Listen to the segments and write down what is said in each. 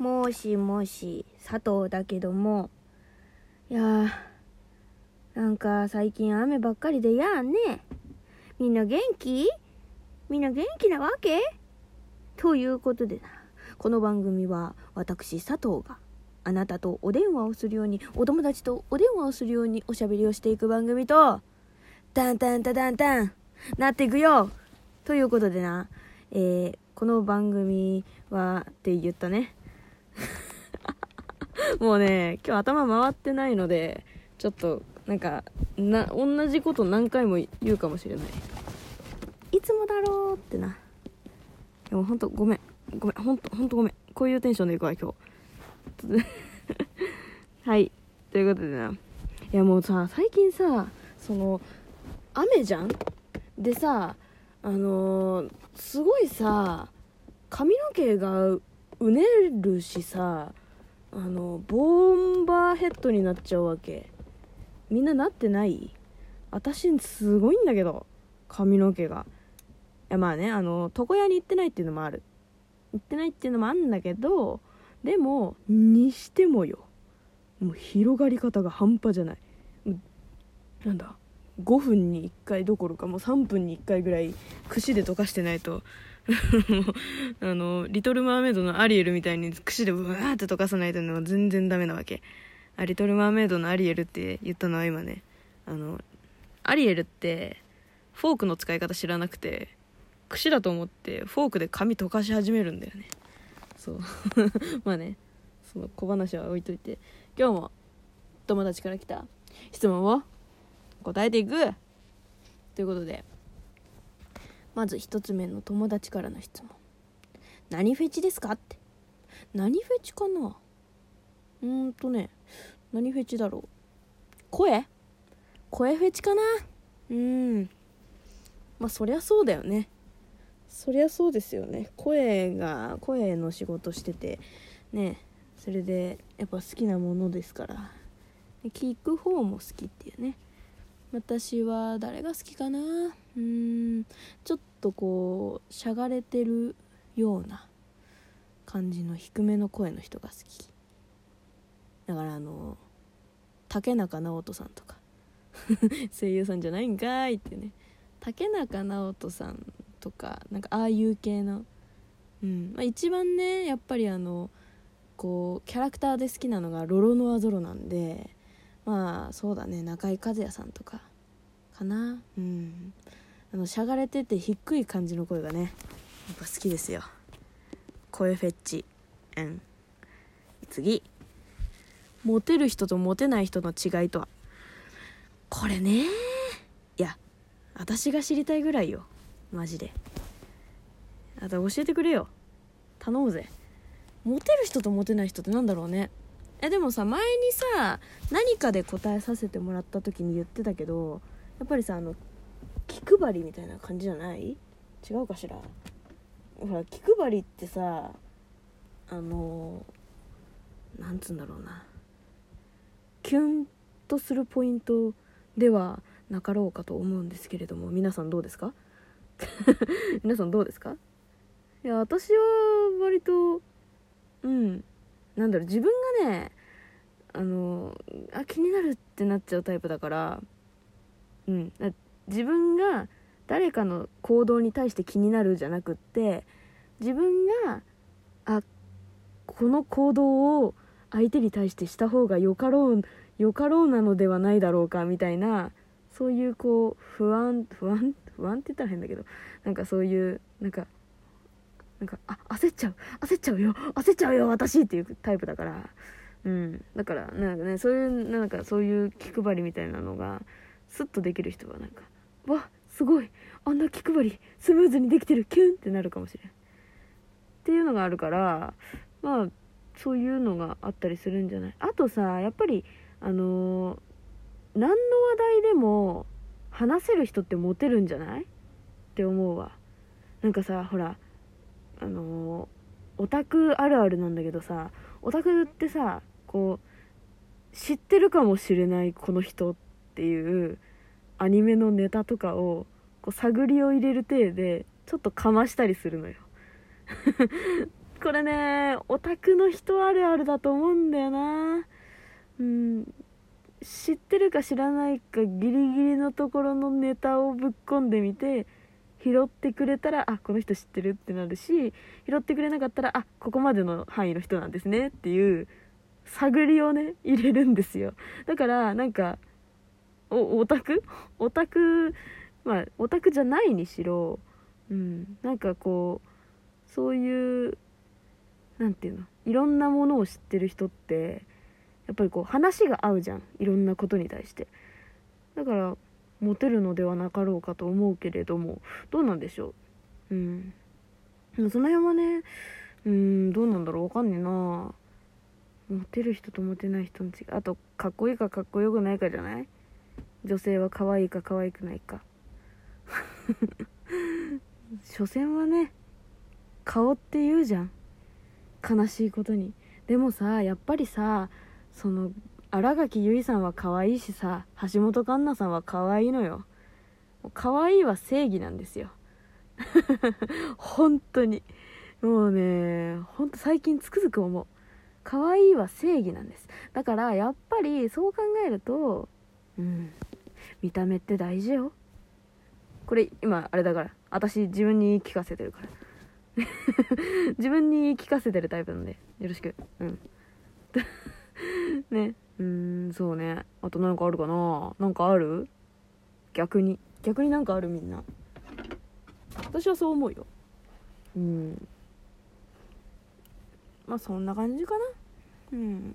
もしもし、佐藤だけども、いやー、なんか最近雨ばっかりでやんね。みんな元気？みんな元気なわけ？ということでな、この番組は私佐藤があなたとお電話をするように、お友達とお電話をするようにおしゃべりをしていく番組と、タンタンタタンタン、なっていくよ。ということでな、えー、この番組はって言ったね。もうね、今日頭回ってないので、ちょっと、なんか、な、同じこと何回も言うかもしれない。いつもだろうってな。でもほんとごめん。ごめん。ほんと、ほんとごめん。こういうテンションでいくわ、今日。はい。ということでな。いやもうさ、最近さ、その、雨じゃん？でさ、あのー、すごいさ、髪の毛がうねるしさ、あのボンバーヘッドになっちゃうわけ。みんななってない？私すごいんだけど髪の毛が。いやまあねあの床屋に行ってないっていうのもある。行ってないっていうのもあるんだけどでもにしてもよ。もう広がり方が半端じゃない。なんだ5分に1回どころかもう3分に1回ぐらい串で溶かしてないと あの、リトル・マーメイドのアリエルみたいに串でブワーって溶かさないとのは全然ダメなわけ。あ、リトル・マーメイドのアリエルって言ったのは今ね、あの、アリエルってフォークの使い方知らなくて、串だと思ってフォークで紙溶かし始めるんだよね。そう。まあね、その小話は置いといて、今日も友達から来た質問を答えていくということで、まず1つ目の友達からの質問。何フェチですかって。何フェチかな。うーんとね何フェチだろう。声？声フェチかな？うん。まあそりゃそうだよね。そりゃそうですよね。声が声の仕事しててねそれでやっぱ好きなものですから。聞く方も好きっていうね。私は誰が好きかな？うん。ちょっとこうしゃがれてるような感じの低めの声の人が好き。だからあの竹中直人さんとか。声優さんじゃないんかいってね。竹中直人さんとかなんかああいう系の。うん。まあ、一番ねやっぱりあのこうキャラクターで好きなのがロロノアゾロなんで。まあそうだね。中井和也さんとかかな。うん。あのしゃがれてて低い感じの声がねやっぱ好きですよ。声フェッチ。うん。次。モテる人とモテない人の違いとは？これね。いや私が知りたいぐらいよ。マジで。あと教えてくれよ。頼むぜ。モテる人とモテない人ってなんだろうね。えでもさ前にさ何かで答えさせてもらった時に言ってたけどやっぱりさあの気配りみたいな感じじゃない？違うかしら？ほら気配りってさあのなんつうんだろうな。キュンとするポイントではなかろうかと思うんですけれども皆さんどうですか？皆さんどうですか？いや私は割とうん。なんだろう自分がねあのあ気になるってなっちゃうタイプだからうん。自分が誰かの行動に対して気になるじゃなくって自分があこの行動を相手に対してした方がよかろうよかろうなのではないだろうかみたいなそういうこう不安不安不安って言ったら変だけどなんかそういうなんかなんかあ焦っちゃう。焦っちゃうよ。焦っちゃうよ私っていうタイプだから。うん。だからなんかねそういうなんかそういう気配りみたいなのがスッとできる人はなんかわすごい。あんな気配りスムーズにできてる。キュンってなるかもしれん。っていうのがあるからまあそういうのがあったりするんじゃない。あとさやっぱりあのー、何の話題でも話せる人ってモテるんじゃない？って思うわ。なんかさほらあの、オタクあるあるなんだけどさオタクってさこう知ってるかもしれないこの人っていうアニメのネタとかをこう探りを入れる体でちょっとかましたりするのよ。これねオタクの人あるあるだと思うんだよな。うん知ってるか知らないかギリギリのところのネタをぶっ込んでみて拾ってくれたらあこの人知ってるってなるし拾ってくれなかったらあここまでの範囲の人なんですねっていう探りをね入れるんですよ。だからなんかオタク？オタクまあオタクじゃないにしろうんなんかこうそういうなんていうのいろんなものを知ってる人ってやっぱりこう話が合うじゃんいろんなことに対して。だからモテるのではなかろうかと思うけれどもどうなんでしょう？うん。その辺はねうんどうなんだろう？わかんねえな。モテる人とモテない人の違い。あとかっこいいかかっこよくないかじゃない？女性は可愛いか可愛くないか。所詮はね顔って言うじゃん。悲しいことに。でもさやっぱりさその新垣結衣さんは可愛いしさ橋本環奈さんは可愛いのよ。可愛いは正義なんですよ。本当に。もうねほんと最近つくづく思う。可愛いは正義なんです。だからやっぱりそう考えるとうん見た目って大事よ。これ今あれだから。私自分に言い聞かせてるから。自分に言い聞かせてるタイプなんでよろしく。うん。ね。うーんそうね。あとなんかあるかな？なんかある？逆に。逆になんかあるみんな。私はそう思うよ。うん。まあそんな感じかな。うん。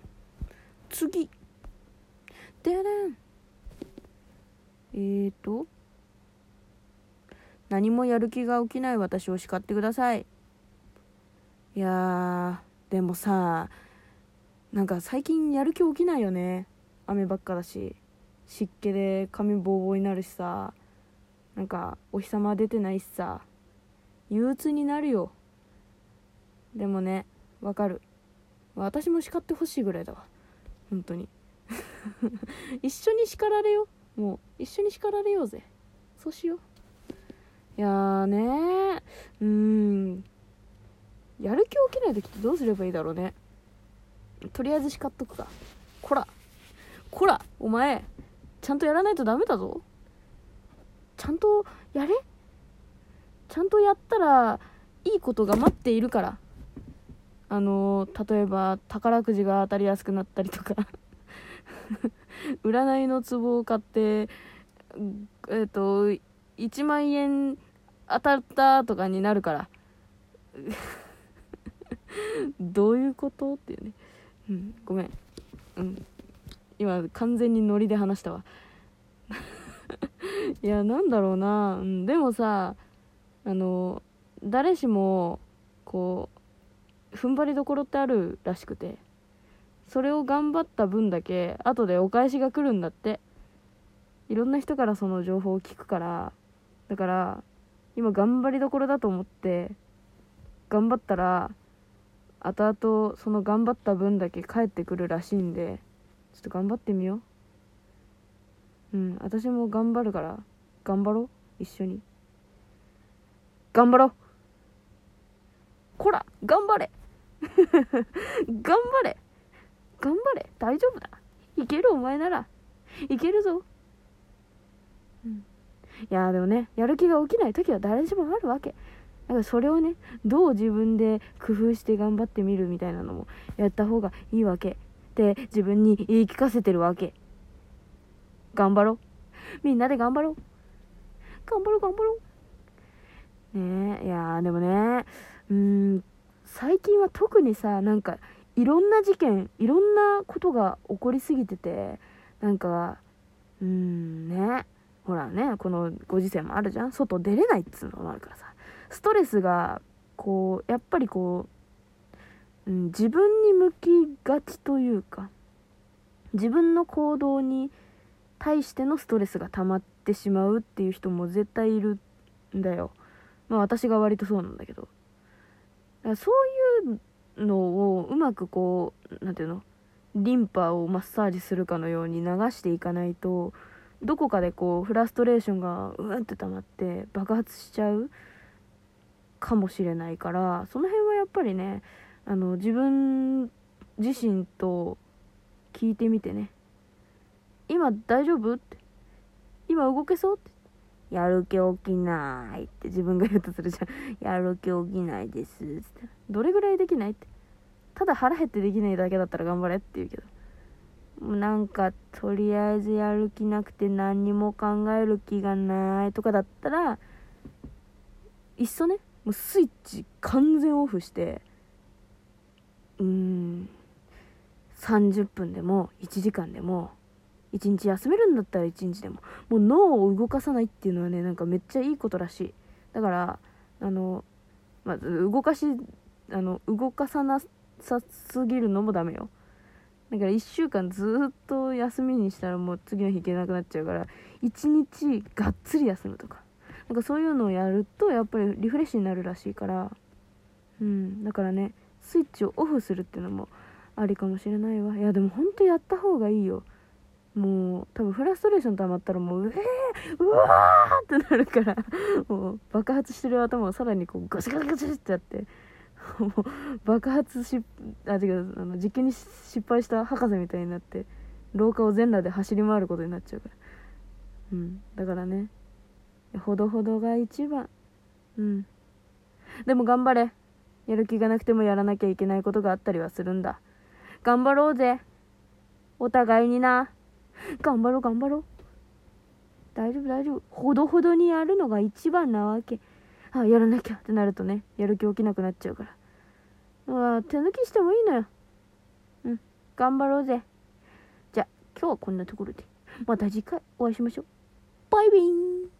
次。でれん。えーと。何もやる気が起きない私を叱ってください。いやでもさなんか最近やる気起きないよね。雨ばっかだし。湿気で髪ボーボーになるしさ。なんかお日様出てないしさ。憂鬱になるよ。でもねわかる。私も叱ってほしいぐらいだわ。本当に。一緒に叱られよもう一緒に叱られようぜ。そうしよう。いやーねー。うん。やる気起きない時ってどうすればいいだろうね。とりあえず叱っとくか。こら。こらお前ちゃんとやらないとダメだぞ。ちゃんとやれ。ちゃんとやったらいいことが待っているから。あの例えば宝くじが当たりやすくなったりとか。占いの壺を買ってえっ、ー、と1万円当たったとかになるから。どういうこと？っていうね。うん、ごめん。うん。今、完全にノリで話したわ。いや、なんだろうな。うん、でもさ、あの、誰しも、こう、踏ん張りどころってあるらしくて、それを頑張った分だけ、後でお返しが来るんだって。いろんな人からその情報を聞くから、だから、今頑張りどころだと思って、頑張ったら、後々その頑張った分だけ返ってくるらしいんでちょっと頑張ってみよう。うん私も頑張るから頑張ろう一緒に。頑張ろう。こら頑張れ。頑張れ。頑張れ。大丈夫だ。いけるお前なら。いけるぞ。うん。いやでもねやる気が起きない時は誰しもあるわけ。だかそれをねどう自分で工夫して頑張ってみるみたいなのもやった方がいいわけ。って自分に言い聞かせてるわけ。頑張ろう。みんなで頑張ろう。頑張ろう頑張ろう。ねえいやでもねうん最近は特にさなんかいろんな事件いろんなことが起こりすぎててなんかうんねほらねこのご時世もあるじゃん。外出れないっつうのもあるからさ。ストレスがこうやっぱりこう、うん、自分に向きがちというか自分の行動に対してのストレスが溜まってしまうっていう人も絶対いるんだよ。まあ私が割とそうなんだけど。だそういうのをうまくこう何て言うのリンパをマッサージするかのように流していかないとどこかでこうフラストレーションがうわって溜まって爆発しちゃうかもしれないからその辺はやっぱりねあの自分自身と聞いてみてね。今大丈夫って。今動けそうって。やる気起きないって。自分が言うとするじゃん。やる気起きないですって。どれぐらいできないって。ただ腹減ってできないだけだったら頑張れって言うけど。なんかとりあえずやる気なくて何にも考える気がないとかだったらいっそね。もうスイッチ完全オフしてうん30分でも1時間でも1日休めるんだったら1日でももう脳を動かさないっていうのはねなんかめっちゃいいことらしい。だからあのまず動かしあの動かさなさすぎるのもダメよ。だから1週間ずっと休みにしたらもう次の日行けなくなっちゃうから1日がっつり休むとか。なんかそういうのをやるとやっぱりリフレッシュになるらしいからうんだからねスイッチをオフするっていうのもありかもしれないわ。いやでもほんとやった方がいいよ。もう多分フラストレーション溜まったらもううえーうわーってなるからもう爆発してる頭をさらにこうガシガシガシってやってもう爆発しあ違うあの実験に失敗した博士みたいになって廊下を全裸で走り回ることになっちゃうから。うんだからねほどほどが一番。うん。でも頑張れ。やる気がなくてもやらなきゃいけないことがあったりはするんだ。頑張ろうぜ。お互いにな。頑張ろう頑張ろう。大丈夫大丈夫。ほどほどにやるのが一番なわけ。あやらなきゃってなるとねやる気起きなくなっちゃうから。あ手抜きしてもいいのよ。うん。頑張ろうぜ。じゃあ今日はこんなところで。また次回お会いしましょう。バイビー